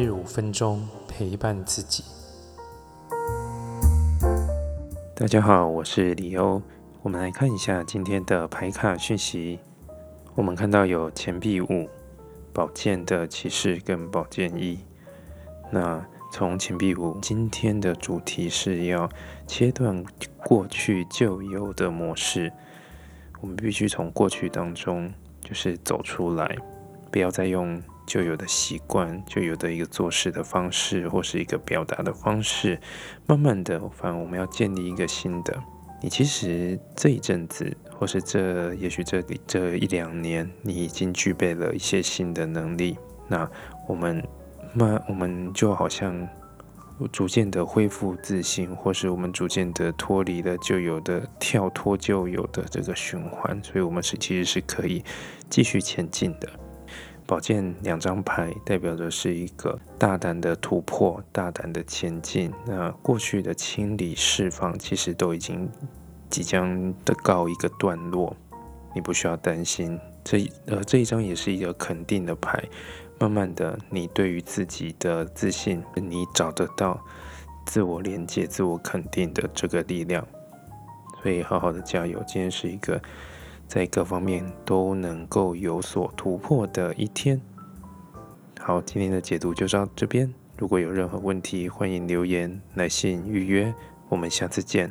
日五分钟陪伴自己。大家好，我是李欧。我们来看一下今天的牌卡讯息。我们看到有钱币五、宝剑的骑士跟宝剑一。那从钱币五，今天的主题是要切断过去旧有的模式。我们必须从过去当中就是走出来，不要再用。就有的习惯，就有的一个做事的方式，或是一个表达的方式，慢慢的，反正我们要建立一个新的。你其实这一阵子，或是这也许这这一两年，你已经具备了一些新的能力。那我们慢，我们就好像逐渐的恢复自信，或是我们逐渐的脱离了旧有的跳脱旧有的这个循环，所以我们是其实是可以继续前进的。宝剑两张牌代表的是一个大胆的突破、大胆的前进。那过去的清理、释放，其实都已经即将的告一个段落。你不需要担心。这呃这一张也是一个肯定的牌。慢慢的，你对于自己的自信，你找得到自我连接、自我肯定的这个力量。所以好好的加油。今天是一个。在各方面都能够有所突破的一天。好，今天的解读就到这边。如果有任何问题，欢迎留言、来信预约。我们下次见。